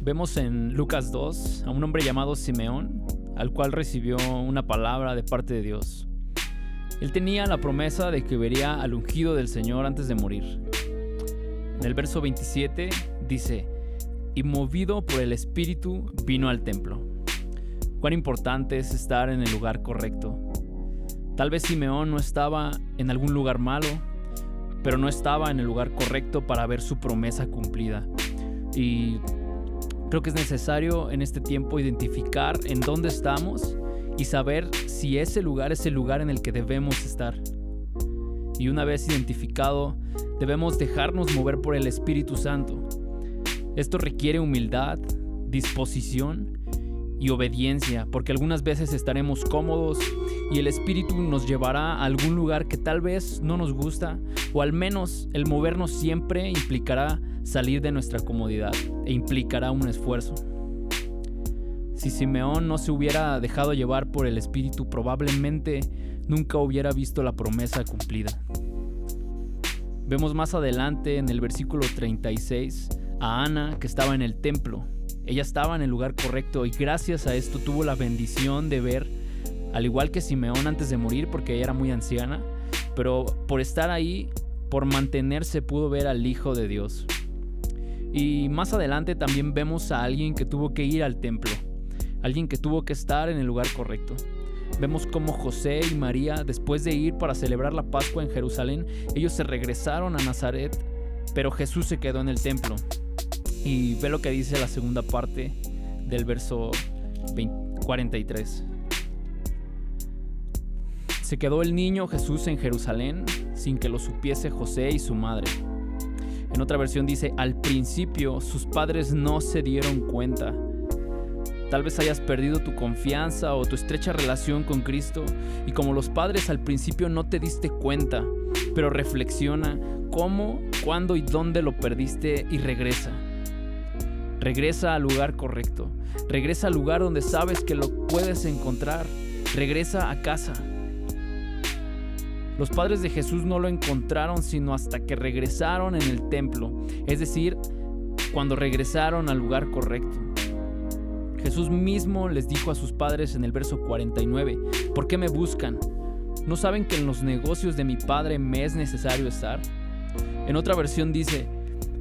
Vemos en Lucas 2 a un hombre llamado Simeón, al cual recibió una palabra de parte de Dios. Él tenía la promesa de que vería al ungido del Señor antes de morir. En el verso 27 dice, y movido por el Espíritu vino al templo. Cuán importante es estar en el lugar correcto. Tal vez Simeón no estaba en algún lugar malo, pero no estaba en el lugar correcto para ver su promesa cumplida. Y creo que es necesario en este tiempo identificar en dónde estamos y saber si ese lugar es el lugar en el que debemos estar. Y una vez identificado, debemos dejarnos mover por el Espíritu Santo. Esto requiere humildad, disposición y obediencia, porque algunas veces estaremos cómodos y el Espíritu nos llevará a algún lugar que tal vez no nos gusta, o al menos el movernos siempre implicará salir de nuestra comodidad e implicará un esfuerzo. Si Simeón no se hubiera dejado llevar por el Espíritu, probablemente nunca hubiera visto la promesa cumplida. Vemos más adelante en el versículo 36 a Ana que estaba en el templo. Ella estaba en el lugar correcto y gracias a esto tuvo la bendición de ver, al igual que Simeón antes de morir porque ella era muy anciana, pero por estar ahí, por mantenerse pudo ver al Hijo de Dios. Y más adelante también vemos a alguien que tuvo que ir al templo, alguien que tuvo que estar en el lugar correcto. Vemos cómo José y María, después de ir para celebrar la Pascua en Jerusalén, ellos se regresaron a Nazaret, pero Jesús se quedó en el templo. Y ve lo que dice la segunda parte del verso 43. Se quedó el niño Jesús en Jerusalén sin que lo supiese José y su madre. En otra versión dice, al principio sus padres no se dieron cuenta. Tal vez hayas perdido tu confianza o tu estrecha relación con Cristo y como los padres al principio no te diste cuenta, pero reflexiona cómo, cuándo y dónde lo perdiste y regresa. Regresa al lugar correcto. Regresa al lugar donde sabes que lo puedes encontrar. Regresa a casa. Los padres de Jesús no lo encontraron sino hasta que regresaron en el templo, es decir, cuando regresaron al lugar correcto. Jesús mismo les dijo a sus padres en el verso 49, ¿por qué me buscan? ¿No saben que en los negocios de mi padre me es necesario estar? En otra versión dice,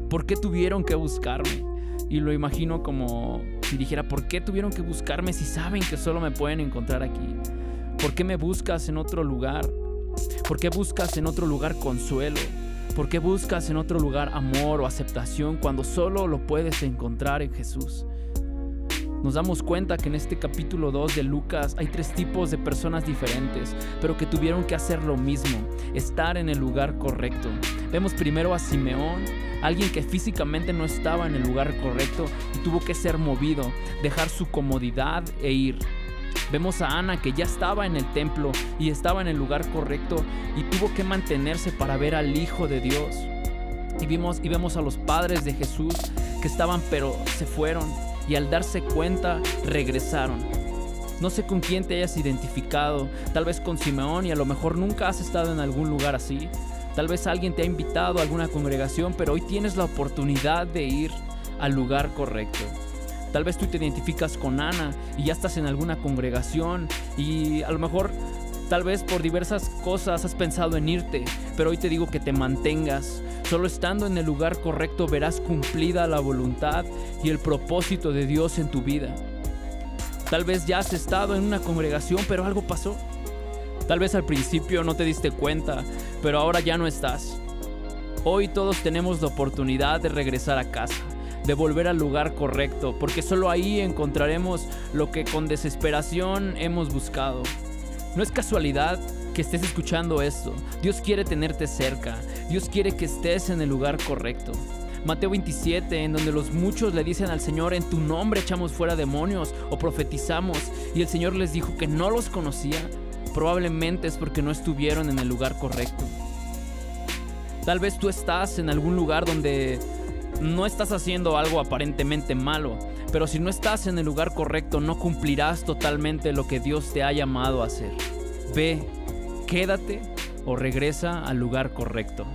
¿por qué tuvieron que buscarme? Y lo imagino como si dijera, ¿por qué tuvieron que buscarme si saben que solo me pueden encontrar aquí? ¿Por qué me buscas en otro lugar? ¿Por qué buscas en otro lugar consuelo? ¿Por qué buscas en otro lugar amor o aceptación cuando solo lo puedes encontrar en Jesús? Nos damos cuenta que en este capítulo 2 de Lucas hay tres tipos de personas diferentes, pero que tuvieron que hacer lo mismo, estar en el lugar correcto. Vemos primero a Simeón, alguien que físicamente no estaba en el lugar correcto y tuvo que ser movido, dejar su comodidad e ir. Vemos a Ana que ya estaba en el templo y estaba en el lugar correcto y tuvo que mantenerse para ver al Hijo de Dios. Y, vimos, y vemos a los padres de Jesús que estaban pero se fueron y al darse cuenta regresaron. No sé con quién te hayas identificado, tal vez con Simeón y a lo mejor nunca has estado en algún lugar así. Tal vez alguien te ha invitado a alguna congregación, pero hoy tienes la oportunidad de ir al lugar correcto. Tal vez tú te identificas con Ana y ya estás en alguna congregación y a lo mejor tal vez por diversas cosas has pensado en irte, pero hoy te digo que te mantengas. Solo estando en el lugar correcto verás cumplida la voluntad y el propósito de Dios en tu vida. Tal vez ya has estado en una congregación, pero algo pasó. Tal vez al principio no te diste cuenta, pero ahora ya no estás. Hoy todos tenemos la oportunidad de regresar a casa de volver al lugar correcto, porque solo ahí encontraremos lo que con desesperación hemos buscado. No es casualidad que estés escuchando esto. Dios quiere tenerte cerca. Dios quiere que estés en el lugar correcto. Mateo 27, en donde los muchos le dicen al Señor, en tu nombre echamos fuera demonios o profetizamos, y el Señor les dijo que no los conocía, probablemente es porque no estuvieron en el lugar correcto. Tal vez tú estás en algún lugar donde no estás haciendo algo aparentemente malo, pero si no estás en el lugar correcto no cumplirás totalmente lo que Dios te ha llamado a hacer. Ve, quédate o regresa al lugar correcto.